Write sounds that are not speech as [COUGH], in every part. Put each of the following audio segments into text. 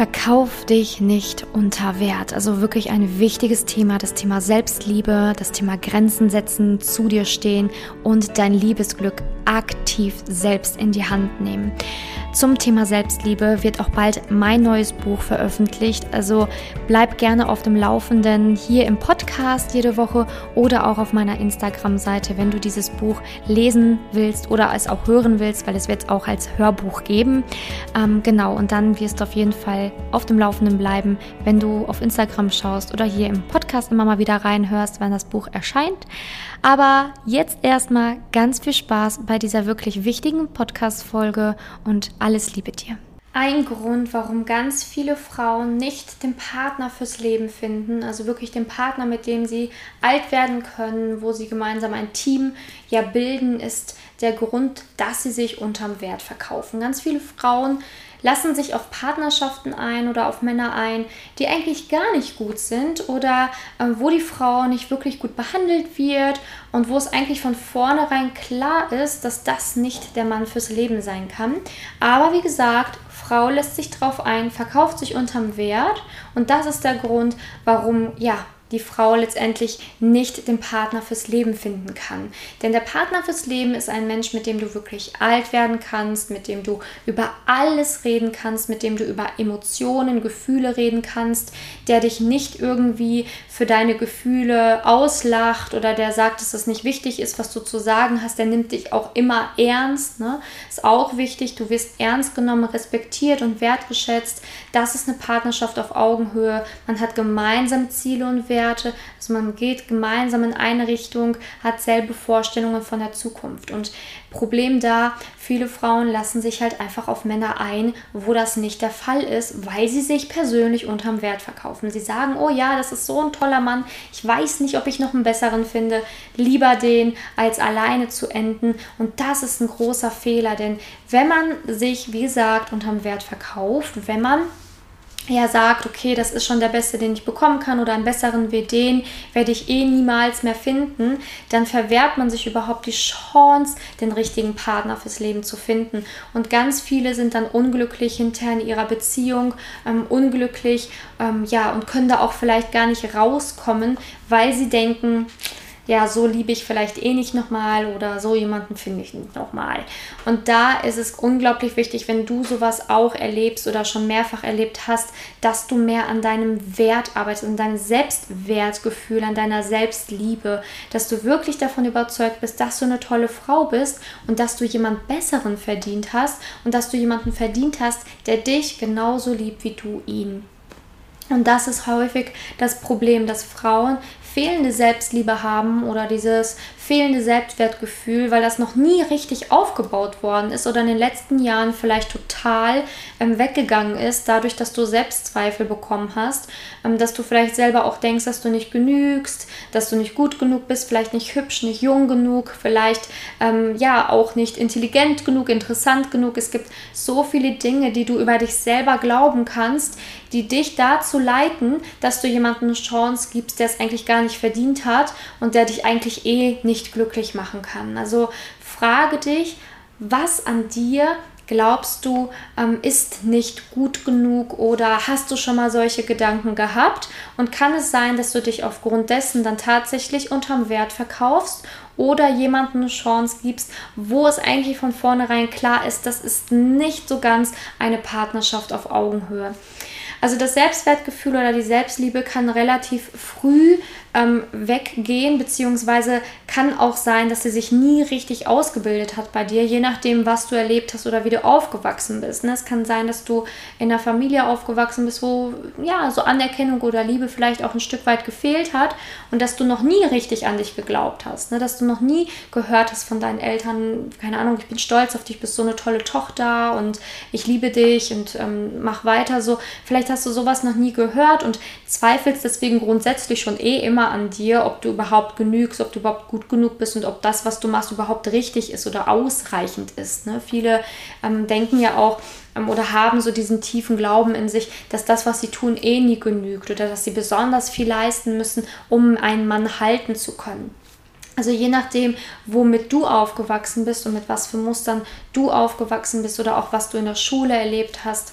Verkauf dich nicht unter Wert. Also wirklich ein wichtiges Thema, das Thema Selbstliebe, das Thema Grenzen setzen, zu dir stehen und dein Liebesglück aktiv selbst in die Hand nehmen. Zum Thema Selbstliebe wird auch bald mein neues Buch veröffentlicht. Also bleib gerne auf dem Laufenden hier im Podcast jede Woche oder auch auf meiner Instagram-Seite, wenn du dieses Buch lesen willst oder es auch hören willst, weil es wird es auch als Hörbuch geben. Ähm, genau, und dann wirst du auf jeden Fall auf dem Laufenden bleiben, wenn du auf Instagram schaust oder hier im Podcast immer mal wieder reinhörst, wenn das Buch erscheint. Aber jetzt erstmal ganz viel Spaß bei dieser wirklich wichtigen Podcast-Folge und alles Liebe dir. Ein Grund, warum ganz viele Frauen nicht den Partner fürs Leben finden, also wirklich den Partner, mit dem sie alt werden können, wo sie gemeinsam ein Team ja bilden, ist der Grund, dass sie sich unterm Wert verkaufen. Ganz viele Frauen lassen sich auf Partnerschaften ein oder auf Männer ein, die eigentlich gar nicht gut sind oder äh, wo die Frau nicht wirklich gut behandelt wird und wo es eigentlich von vornherein klar ist, dass das nicht der Mann fürs Leben sein kann. Aber wie gesagt, Frau lässt sich drauf ein, verkauft sich unterm Wert und das ist der Grund, warum ja die Frau letztendlich nicht den Partner fürs Leben finden kann. Denn der Partner fürs Leben ist ein Mensch, mit dem du wirklich alt werden kannst, mit dem du über alles reden kannst, mit dem du über Emotionen, Gefühle reden kannst, der dich nicht irgendwie für deine Gefühle auslacht oder der sagt, dass es nicht wichtig ist, was du zu sagen hast, der nimmt dich auch immer ernst. Ne? Ist auch wichtig, du wirst ernst genommen, respektiert und wertgeschätzt. Das ist eine Partnerschaft auf Augenhöhe. Man hat gemeinsam Ziele und Werte Werte. Also man geht gemeinsam in eine Richtung, hat selbe Vorstellungen von der Zukunft. Und Problem da, viele Frauen lassen sich halt einfach auf Männer ein, wo das nicht der Fall ist, weil sie sich persönlich unterm Wert verkaufen. Sie sagen, oh ja, das ist so ein toller Mann, ich weiß nicht, ob ich noch einen besseren finde, lieber den, als alleine zu enden. Und das ist ein großer Fehler, denn wenn man sich, wie gesagt, unterm Wert verkauft, wenn man ja sagt, okay, das ist schon der beste, den ich bekommen kann oder einen besseren wie den werde ich eh niemals mehr finden, dann verwehrt man sich überhaupt die Chance, den richtigen Partner fürs Leben zu finden. Und ganz viele sind dann unglücklich hinterher in ihrer Beziehung, ähm, unglücklich, ähm, ja, und können da auch vielleicht gar nicht rauskommen, weil sie denken, ja, so liebe ich vielleicht eh nicht nochmal oder so jemanden finde ich nicht nochmal. Und da ist es unglaublich wichtig, wenn du sowas auch erlebst oder schon mehrfach erlebt hast, dass du mehr an deinem Wert arbeitest, an deinem Selbstwertgefühl, an deiner Selbstliebe, dass du wirklich davon überzeugt bist, dass du eine tolle Frau bist und dass du jemand Besseren verdient hast und dass du jemanden verdient hast, der dich genauso liebt wie du ihn. Und das ist häufig das Problem, dass Frauen fehlende Selbstliebe haben oder dieses fehlende Selbstwertgefühl, weil das noch nie richtig aufgebaut worden ist oder in den letzten Jahren vielleicht total ähm, weggegangen ist, dadurch, dass du Selbstzweifel bekommen hast, ähm, dass du vielleicht selber auch denkst, dass du nicht genügst, dass du nicht gut genug bist, vielleicht nicht hübsch, nicht jung genug, vielleicht ähm, ja auch nicht intelligent genug, interessant genug. Es gibt so viele Dinge, die du über dich selber glauben kannst, die dich dazu leiten, dass du jemandem eine Chance gibst, der es eigentlich gar nicht verdient hat und der dich eigentlich eh nicht nicht glücklich machen kann. Also frage dich, was an dir glaubst du, ähm, ist nicht gut genug oder hast du schon mal solche Gedanken gehabt? Und kann es sein, dass du dich aufgrund dessen dann tatsächlich unterm Wert verkaufst oder jemandem eine Chance gibst, wo es eigentlich von vornherein klar ist, das ist nicht so ganz eine Partnerschaft auf Augenhöhe. Also das Selbstwertgefühl oder die Selbstliebe kann relativ früh ähm, weggehen, beziehungsweise kann auch sein, dass sie sich nie richtig ausgebildet hat bei dir, je nachdem, was du erlebt hast oder wie du aufgewachsen bist. Ne? Es kann sein, dass du in einer Familie aufgewachsen bist, wo ja so Anerkennung oder Liebe vielleicht auch ein Stück weit gefehlt hat und dass du noch nie richtig an dich geglaubt hast, ne? dass du noch nie gehört hast von deinen Eltern, keine Ahnung, ich bin stolz auf dich, bist so eine tolle Tochter und ich liebe dich und ähm, mach weiter so. Vielleicht hast du sowas noch nie gehört und zweifelst deswegen grundsätzlich schon eh immer immer an dir, ob du überhaupt genügst, ob du überhaupt gut genug bist und ob das, was du machst, überhaupt richtig ist oder ausreichend ist. Ne? Viele ähm, denken ja auch ähm, oder haben so diesen tiefen Glauben in sich, dass das, was sie tun, eh nie genügt oder dass sie besonders viel leisten müssen, um einen Mann halten zu können. Also je nachdem, womit du aufgewachsen bist und mit was für Mustern du aufgewachsen bist oder auch was du in der Schule erlebt hast,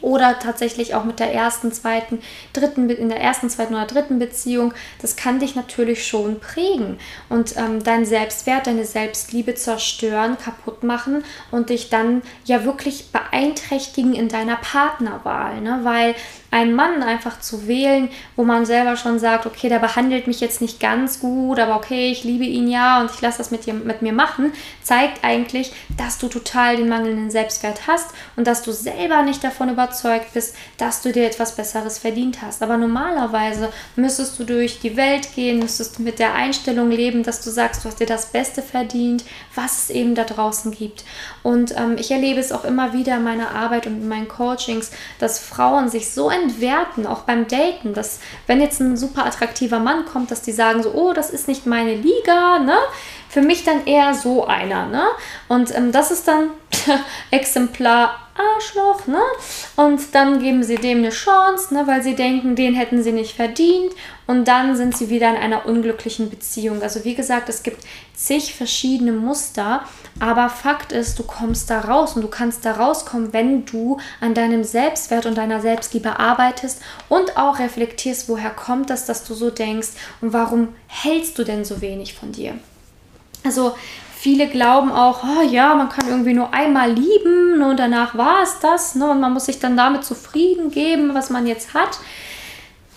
oder tatsächlich auch mit der ersten, zweiten, dritten, in der ersten, zweiten oder dritten Beziehung, das kann dich natürlich schon prägen und ähm, deinen Selbstwert, deine Selbstliebe zerstören, kaputt machen und dich dann ja wirklich beeinträchtigen in deiner Partnerwahl, ne? weil einen Mann einfach zu wählen, wo man selber schon sagt, okay, der behandelt mich jetzt nicht ganz gut, aber okay, ich liebe ihn ja und ich lasse das mit, dir, mit mir machen, zeigt eigentlich, dass du total den mangelnden Selbstwert hast und dass du selber nicht davon überzeugt bist, dass du dir etwas Besseres verdient hast. Aber normalerweise müsstest du durch die Welt gehen, müsstest du mit der Einstellung leben, dass du sagst, du hast dir das Beste verdient, was es eben da draußen gibt. Und ähm, ich erlebe es auch immer wieder in meiner Arbeit und in meinen Coachings, dass Frauen sich so entwerten, auch beim Daten, dass wenn jetzt ein super attraktiver Mann kommt, dass die sagen so, oh, das ist nicht meine Liga, ne? Für mich dann eher so einer, ne? Und ähm, das ist dann [LAUGHS] Exemplar Arschloch, ne? Und dann geben sie dem eine Chance, ne? Weil sie denken, den hätten sie nicht verdient. Und dann sind sie wieder in einer unglücklichen Beziehung. Also wie gesagt, es gibt zig verschiedene Muster, aber Fakt ist, du kommst da raus und du kannst da rauskommen, wenn du an deinem Selbstwert und deiner Selbstliebe arbeitest und auch reflektierst, woher kommt das, dass du so denkst und warum hältst du denn so wenig von dir. Also viele glauben auch, oh ja, man kann irgendwie nur einmal lieben ne, und danach war es das ne, und man muss sich dann damit zufrieden geben, was man jetzt hat.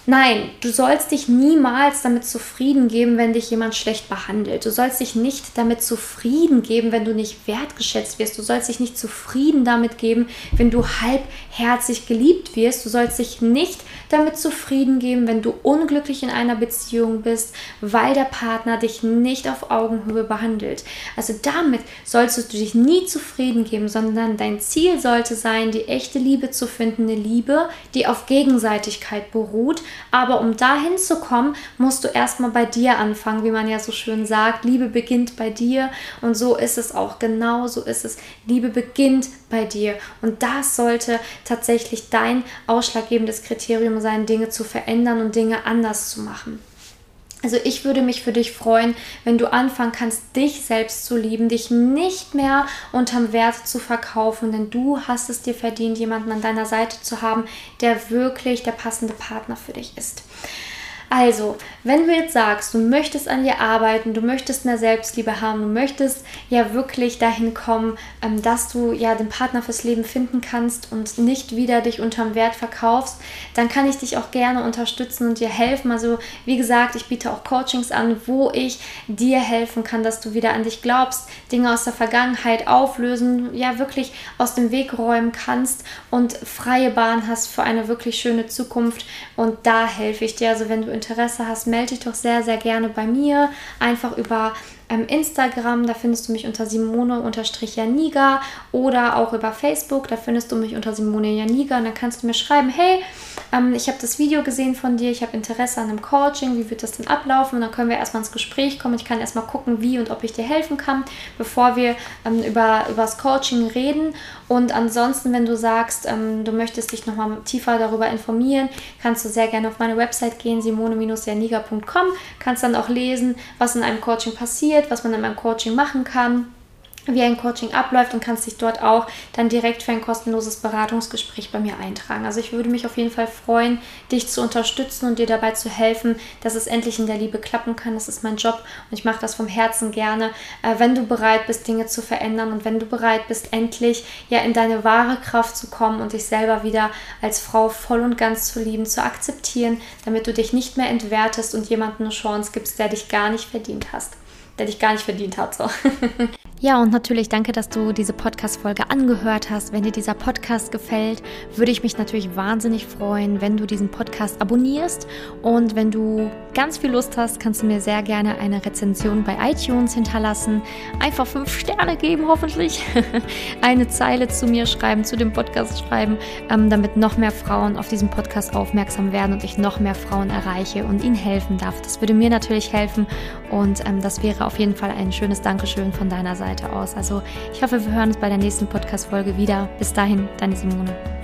Nein, du sollst dich niemals damit zufrieden geben, wenn dich jemand schlecht behandelt. Du sollst dich nicht damit zufrieden geben, wenn du nicht wertgeschätzt wirst. Du sollst dich nicht zufrieden damit geben, wenn du halbherzig geliebt wirst. Du sollst dich nicht damit zufrieden geben, wenn du unglücklich in einer Beziehung bist, weil der Partner dich nicht auf Augenhöhe behandelt. Also damit sollst du dich nie zufrieden geben, sondern dein Ziel sollte sein, die echte Liebe zu finden, eine Liebe, die auf Gegenseitigkeit beruht, aber um dahin zu kommen, musst du erstmal bei dir anfangen, wie man ja so schön sagt. Liebe beginnt bei dir und so ist es auch. Genau so ist es. Liebe beginnt bei dir. Und das sollte tatsächlich dein ausschlaggebendes Kriterium sein, Dinge zu verändern und Dinge anders zu machen. Also ich würde mich für dich freuen, wenn du anfangen kannst, dich selbst zu lieben, dich nicht mehr unterm Wert zu verkaufen, denn du hast es dir verdient, jemanden an deiner Seite zu haben, der wirklich der passende Partner für dich ist. Also, wenn du jetzt sagst, du möchtest an dir arbeiten, du möchtest mehr Selbstliebe haben, du möchtest ja wirklich dahin kommen, ähm, dass du ja den Partner fürs Leben finden kannst und nicht wieder dich unterm Wert verkaufst, dann kann ich dich auch gerne unterstützen und dir helfen. Also, wie gesagt, ich biete auch Coachings an, wo ich dir helfen kann, dass du wieder an dich glaubst, Dinge aus der Vergangenheit auflösen, ja wirklich aus dem Weg räumen kannst und freie Bahn hast für eine wirklich schöne Zukunft. Und da helfe ich dir. Also, wenn du Interesse hast, melde dich doch sehr, sehr gerne bei mir. Einfach über ähm, Instagram, da findest du mich unter Simone-Janiga oder auch über Facebook, da findest du mich unter Simone Janiga und dann kannst du mir schreiben, hey, ähm, ich habe das Video gesehen von dir, ich habe Interesse an einem Coaching, wie wird das denn ablaufen? Und dann können wir erstmal ins Gespräch kommen. Ich kann erstmal gucken, wie und ob ich dir helfen kann, bevor wir ähm, über, über das Coaching reden. Und ansonsten, wenn du sagst, ähm, du möchtest dich nochmal tiefer darüber informieren, kannst du sehr gerne auf meine Website gehen, simone-janiga.com, kannst dann auch lesen, was in einem Coaching passiert, was man in einem Coaching machen kann wie ein Coaching abläuft und kannst dich dort auch dann direkt für ein kostenloses Beratungsgespräch bei mir eintragen. Also ich würde mich auf jeden Fall freuen, dich zu unterstützen und dir dabei zu helfen, dass es endlich in der Liebe klappen kann. Das ist mein Job und ich mache das vom Herzen gerne, äh, wenn du bereit bist, Dinge zu verändern und wenn du bereit bist, endlich ja in deine wahre Kraft zu kommen und dich selber wieder als Frau voll und ganz zu lieben, zu akzeptieren, damit du dich nicht mehr entwertest und jemandem eine Chance gibst, der dich gar nicht verdient hast der dich gar nicht verdient hat. So. [LAUGHS] Ja, und natürlich danke, dass du diese Podcast-Folge angehört hast. Wenn dir dieser Podcast gefällt, würde ich mich natürlich wahnsinnig freuen, wenn du diesen Podcast abonnierst. Und wenn du ganz viel Lust hast, kannst du mir sehr gerne eine Rezension bei iTunes hinterlassen. Einfach fünf Sterne geben, hoffentlich. [LAUGHS] eine Zeile zu mir schreiben, zu dem Podcast schreiben, ähm, damit noch mehr Frauen auf diesen Podcast aufmerksam werden und ich noch mehr Frauen erreiche und ihnen helfen darf. Das würde mir natürlich helfen und ähm, das wäre auf jeden Fall ein schönes Dankeschön von deiner Seite aus. Also ich hoffe, wir hören uns bei der nächsten Podcast-Folge wieder. Bis dahin, deine Simone.